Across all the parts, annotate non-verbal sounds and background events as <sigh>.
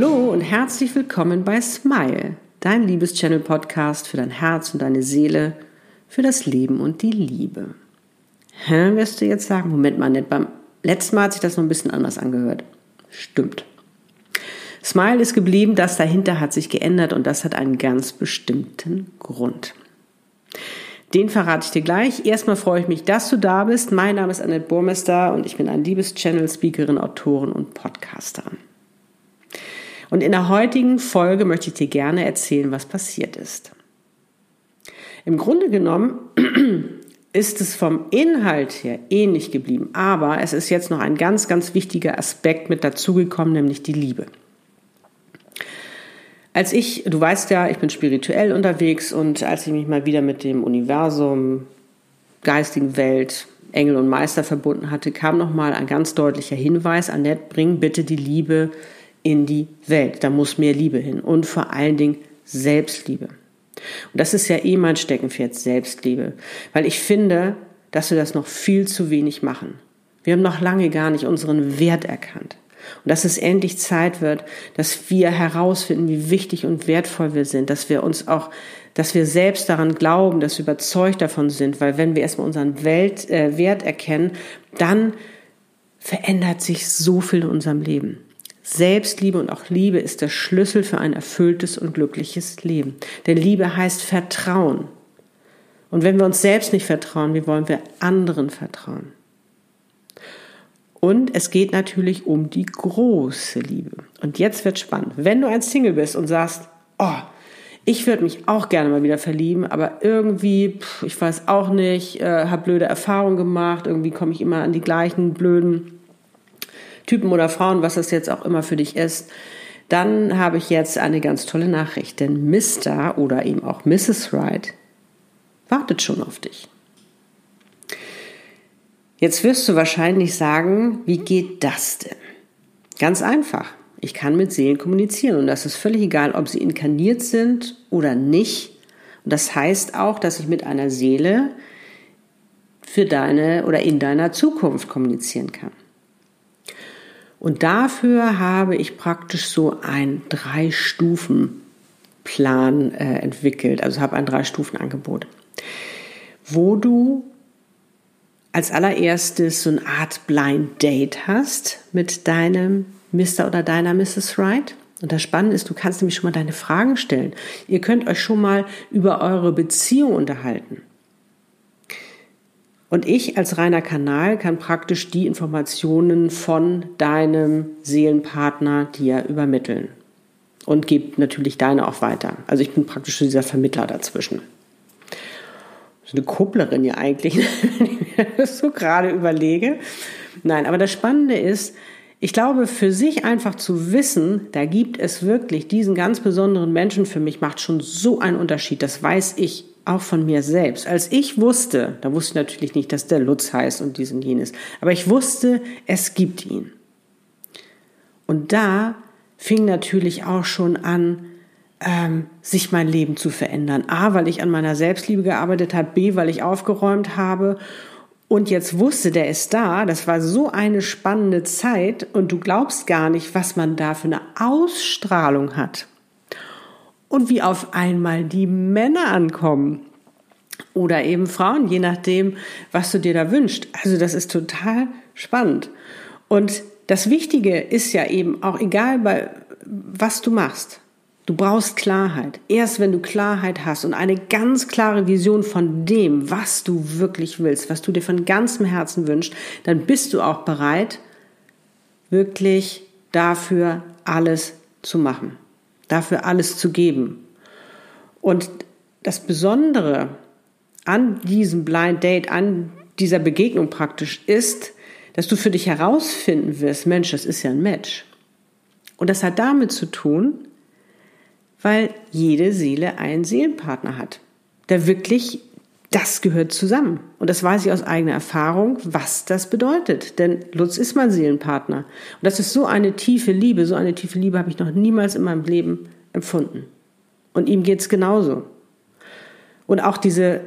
Hallo und herzlich willkommen bei Smile, dein Liebeschannel-Podcast für dein Herz und deine Seele, für das Leben und die Liebe. Hä, wirst du jetzt sagen? Moment mal, nicht. Beim letzten Mal hat sich das noch ein bisschen anders angehört. Stimmt. Smile ist geblieben, das dahinter hat sich geändert und das hat einen ganz bestimmten Grund. Den verrate ich dir gleich. Erstmal freue ich mich, dass du da bist. Mein Name ist Annette Burmester und ich bin ein Liebeschannel-Speakerin, Autorin und Podcasterin. Und in der heutigen Folge möchte ich dir gerne erzählen, was passiert ist. Im Grunde genommen <clears throat> ist es vom Inhalt her ähnlich geblieben, aber es ist jetzt noch ein ganz, ganz wichtiger Aspekt mit dazugekommen, nämlich die Liebe. Als ich, du weißt ja, ich bin spirituell unterwegs und als ich mich mal wieder mit dem Universum, geistigen Welt, Engel und Meister verbunden hatte, kam nochmal ein ganz deutlicher Hinweis, Annette, bring bitte die Liebe in die Welt. Da muss mehr Liebe hin und vor allen Dingen Selbstliebe. Und das ist ja eh mein Steckenpferd, Selbstliebe. Weil ich finde, dass wir das noch viel zu wenig machen. Wir haben noch lange gar nicht unseren Wert erkannt. Und dass es endlich Zeit wird, dass wir herausfinden, wie wichtig und wertvoll wir sind, dass wir uns auch, dass wir selbst daran glauben, dass wir überzeugt davon sind, weil wenn wir erstmal unseren Welt, äh, Wert erkennen, dann verändert sich so viel in unserem Leben. Selbstliebe und auch Liebe ist der Schlüssel für ein erfülltes und glückliches Leben. Denn Liebe heißt Vertrauen. Und wenn wir uns selbst nicht vertrauen, wie wollen wir anderen vertrauen? Und es geht natürlich um die große Liebe. Und jetzt wird spannend. Wenn du ein Single bist und sagst, oh, ich würde mich auch gerne mal wieder verlieben, aber irgendwie, pff, ich weiß auch nicht, äh, habe blöde Erfahrungen gemacht, irgendwie komme ich immer an die gleichen blöden Typen oder Frauen, was das jetzt auch immer für dich ist, dann habe ich jetzt eine ganz tolle Nachricht, denn Mr. oder eben auch Mrs. Wright wartet schon auf dich. Jetzt wirst du wahrscheinlich sagen, wie geht das denn? Ganz einfach. Ich kann mit Seelen kommunizieren und das ist völlig egal, ob sie inkarniert sind oder nicht. Und das heißt auch, dass ich mit einer Seele für deine oder in deiner Zukunft kommunizieren kann. Und dafür habe ich praktisch so ein Drei-Stufen-Plan äh, entwickelt, also habe ein Drei-Stufen-Angebot, wo du als allererstes so eine Art Blind Date hast mit deinem Mr. oder deiner Mrs. Wright. Und das Spannende ist, du kannst nämlich schon mal deine Fragen stellen. Ihr könnt euch schon mal über eure Beziehung unterhalten. Und ich als reiner Kanal kann praktisch die Informationen von deinem Seelenpartner dir übermitteln. Und gebe natürlich deine auch weiter. Also ich bin praktisch dieser Vermittler dazwischen so eine Kupplerin ja eigentlich, <laughs> wenn ich mir das so gerade überlege. Nein, aber das Spannende ist, ich glaube, für sich einfach zu wissen, da gibt es wirklich diesen ganz besonderen Menschen für mich, macht schon so einen Unterschied. Das weiß ich auch von mir selbst. Als ich wusste, da wusste ich natürlich nicht, dass der Lutz heißt und dies und jenes, aber ich wusste, es gibt ihn. Und da fing natürlich auch schon an, ähm, sich mein Leben zu verändern. A, weil ich an meiner Selbstliebe gearbeitet habe, B, weil ich aufgeräumt habe und jetzt wusste, der ist da. Das war so eine spannende Zeit und du glaubst gar nicht, was man da für eine Ausstrahlung hat. Und wie auf einmal die Männer ankommen. Oder eben Frauen, je nachdem, was du dir da wünschst. Also das ist total spannend. Und das Wichtige ist ja eben auch egal, bei, was du machst. Du brauchst Klarheit. Erst wenn du Klarheit hast und eine ganz klare Vision von dem, was du wirklich willst, was du dir von ganzem Herzen wünschst, dann bist du auch bereit, wirklich dafür alles zu machen, dafür alles zu geben. Und das Besondere an diesem Blind Date, an dieser Begegnung praktisch ist, dass du für dich herausfinden wirst, Mensch, das ist ja ein Match. Und das hat damit zu tun, weil jede Seele einen Seelenpartner hat, der wirklich, das gehört zusammen. Und das weiß ich aus eigener Erfahrung, was das bedeutet. Denn Lutz ist mein Seelenpartner. Und das ist so eine tiefe Liebe, so eine tiefe Liebe habe ich noch niemals in meinem Leben empfunden. Und ihm geht es genauso. Und auch diese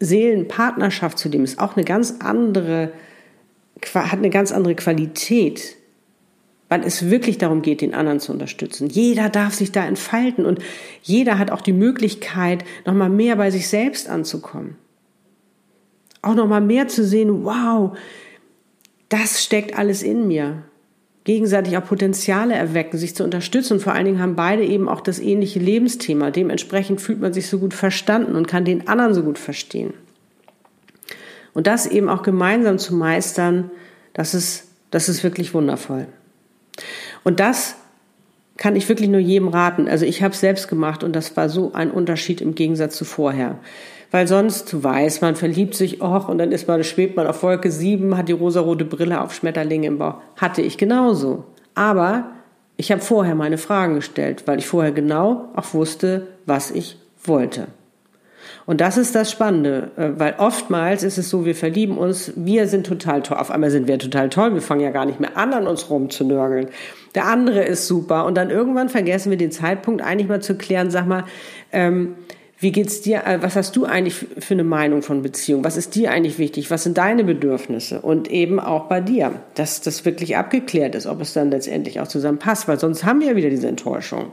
Seelenpartnerschaft zu dem ist auch eine ganz andere, hat eine ganz andere Qualität weil es wirklich darum geht, den anderen zu unterstützen. Jeder darf sich da entfalten und jeder hat auch die Möglichkeit, nochmal mehr bei sich selbst anzukommen. Auch nochmal mehr zu sehen, wow, das steckt alles in mir. Gegenseitig auch Potenziale erwecken, sich zu unterstützen. Und vor allen Dingen haben beide eben auch das ähnliche Lebensthema. Dementsprechend fühlt man sich so gut verstanden und kann den anderen so gut verstehen. Und das eben auch gemeinsam zu meistern, das ist, das ist wirklich wundervoll. Und das kann ich wirklich nur jedem raten. Also ich habe es selbst gemacht und das war so ein Unterschied im Gegensatz zu vorher. Weil sonst, du weißt, man verliebt sich, och, und dann ist man, schwebt man auf Wolke 7, hat die rosarote Brille auf Schmetterlinge im Bauch. Hatte ich genauso. Aber ich habe vorher meine Fragen gestellt, weil ich vorher genau auch wusste, was ich wollte. Und das ist das Spannende, äh, weil oftmals ist es so, wir verlieben uns, wir sind total toll. Auf einmal sind wir total toll, wir fangen ja gar nicht mehr an, an uns rumzunörgeln. Der andere ist super. Und dann irgendwann vergessen wir den Zeitpunkt eigentlich mal zu klären, sag mal, ähm, wie geht's dir? Äh, was hast du eigentlich für eine Meinung von Beziehung? Was ist dir eigentlich wichtig? Was sind deine Bedürfnisse? Und eben auch bei dir, dass das wirklich abgeklärt ist, ob es dann letztendlich auch zusammen passt, weil sonst haben wir ja wieder diese Enttäuschung.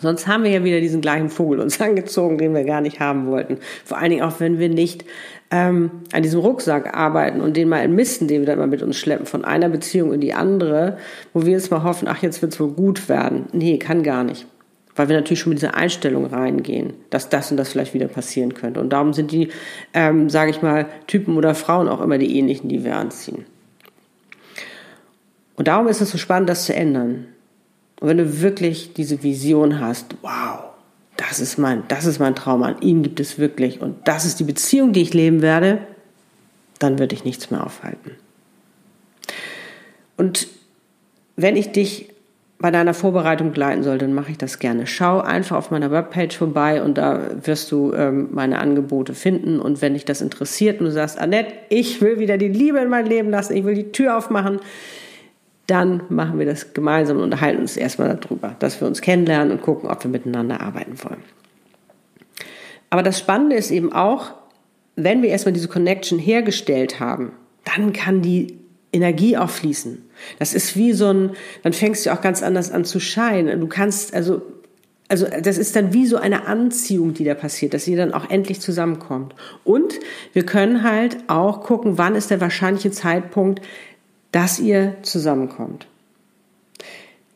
Sonst haben wir ja wieder diesen gleichen Vogel uns <laughs> angezogen, den wir gar nicht haben wollten. Vor allen Dingen auch, wenn wir nicht ähm, an diesem Rucksack arbeiten und den mal entmisten, den wir dann mal mit uns schleppen, von einer Beziehung in die andere, wo wir jetzt mal hoffen, ach, jetzt wird's wohl gut werden. Nee, kann gar nicht. Weil wir natürlich schon mit dieser Einstellung reingehen, dass das und das vielleicht wieder passieren könnte. Und darum sind die, ähm, sage ich mal, Typen oder Frauen auch immer die ähnlichen, die wir anziehen. Und darum ist es so spannend, das zu ändern. Und wenn du wirklich diese Vision hast, wow, das ist mein, das ist mein Traum, an ihn gibt es wirklich und das ist die Beziehung, die ich leben werde, dann wird dich nichts mehr aufhalten. Und wenn ich dich bei deiner Vorbereitung begleiten soll, dann mache ich das gerne. Schau einfach auf meiner Webpage vorbei und da wirst du ähm, meine Angebote finden. Und wenn dich das interessiert und du sagst, Annette, ich will wieder die Liebe in mein Leben lassen, ich will die Tür aufmachen, dann machen wir das gemeinsam und unterhalten uns erstmal darüber, dass wir uns kennenlernen und gucken, ob wir miteinander arbeiten wollen. Aber das Spannende ist eben auch, wenn wir erstmal diese Connection hergestellt haben, dann kann die Energie auch fließen. Das ist wie so ein, dann fängst du auch ganz anders an zu scheinen. Du kannst, also, also das ist dann wie so eine Anziehung, die da passiert, dass sie dann auch endlich zusammenkommt. Und wir können halt auch gucken, wann ist der wahrscheinliche Zeitpunkt, dass ihr zusammenkommt.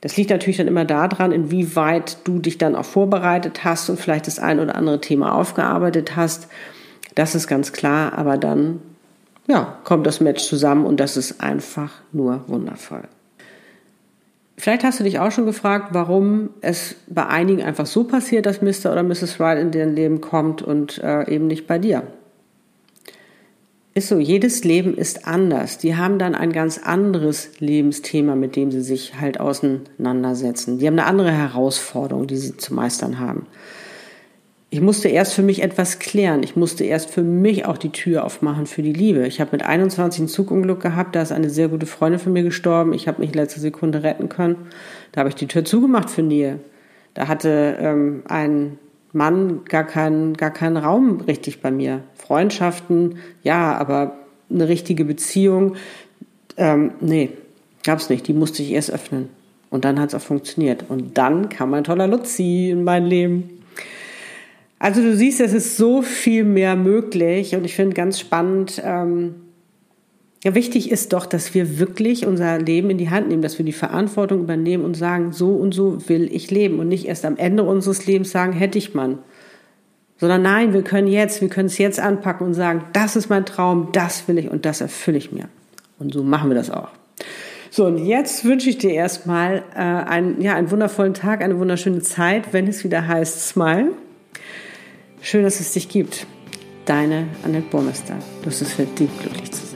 Das liegt natürlich dann immer daran, inwieweit du dich dann auch vorbereitet hast und vielleicht das ein oder andere Thema aufgearbeitet hast. Das ist ganz klar, aber dann ja, kommt das Match zusammen und das ist einfach nur wundervoll. Vielleicht hast du dich auch schon gefragt, warum es bei einigen einfach so passiert, dass Mr. oder Mrs. Wright in dein Leben kommt und äh, eben nicht bei dir. Ist so, jedes Leben ist anders. Die haben dann ein ganz anderes Lebensthema, mit dem sie sich halt auseinandersetzen. Die haben eine andere Herausforderung, die sie zu meistern haben. Ich musste erst für mich etwas klären. Ich musste erst für mich auch die Tür aufmachen für die Liebe. Ich habe mit 21 ein Zugunglück gehabt. Da ist eine sehr gute Freundin von mir gestorben. Ich habe mich letzte Sekunde retten können. Da habe ich die Tür zugemacht für Nähe. Da hatte ähm, ein Mann gar keinen, gar keinen Raum richtig bei mir. Freundschaften, ja, aber eine richtige Beziehung, ähm, nee, gab's nicht. Die musste ich erst öffnen. Und dann hat's auch funktioniert. Und dann kam mein toller Luzi in mein Leben. Also du siehst, es ist so viel mehr möglich und ich finde ganz spannend, ähm, wichtig ist doch, dass wir wirklich unser Leben in die Hand nehmen, dass wir die Verantwortung übernehmen und sagen, so und so will ich leben und nicht erst am Ende unseres Lebens sagen, hätte ich man. Sondern nein, wir können jetzt, wir können es jetzt anpacken und sagen, das ist mein Traum, das will ich und das erfülle ich mir. Und so machen wir das auch. So, und jetzt wünsche ich dir erstmal äh, einen, ja, einen wundervollen Tag, eine wunderschöne Zeit, wenn es wieder heißt Smile. Schön, dass es dich gibt. Deine Annette Burmester. Du hast es verdient, glücklich zu sein.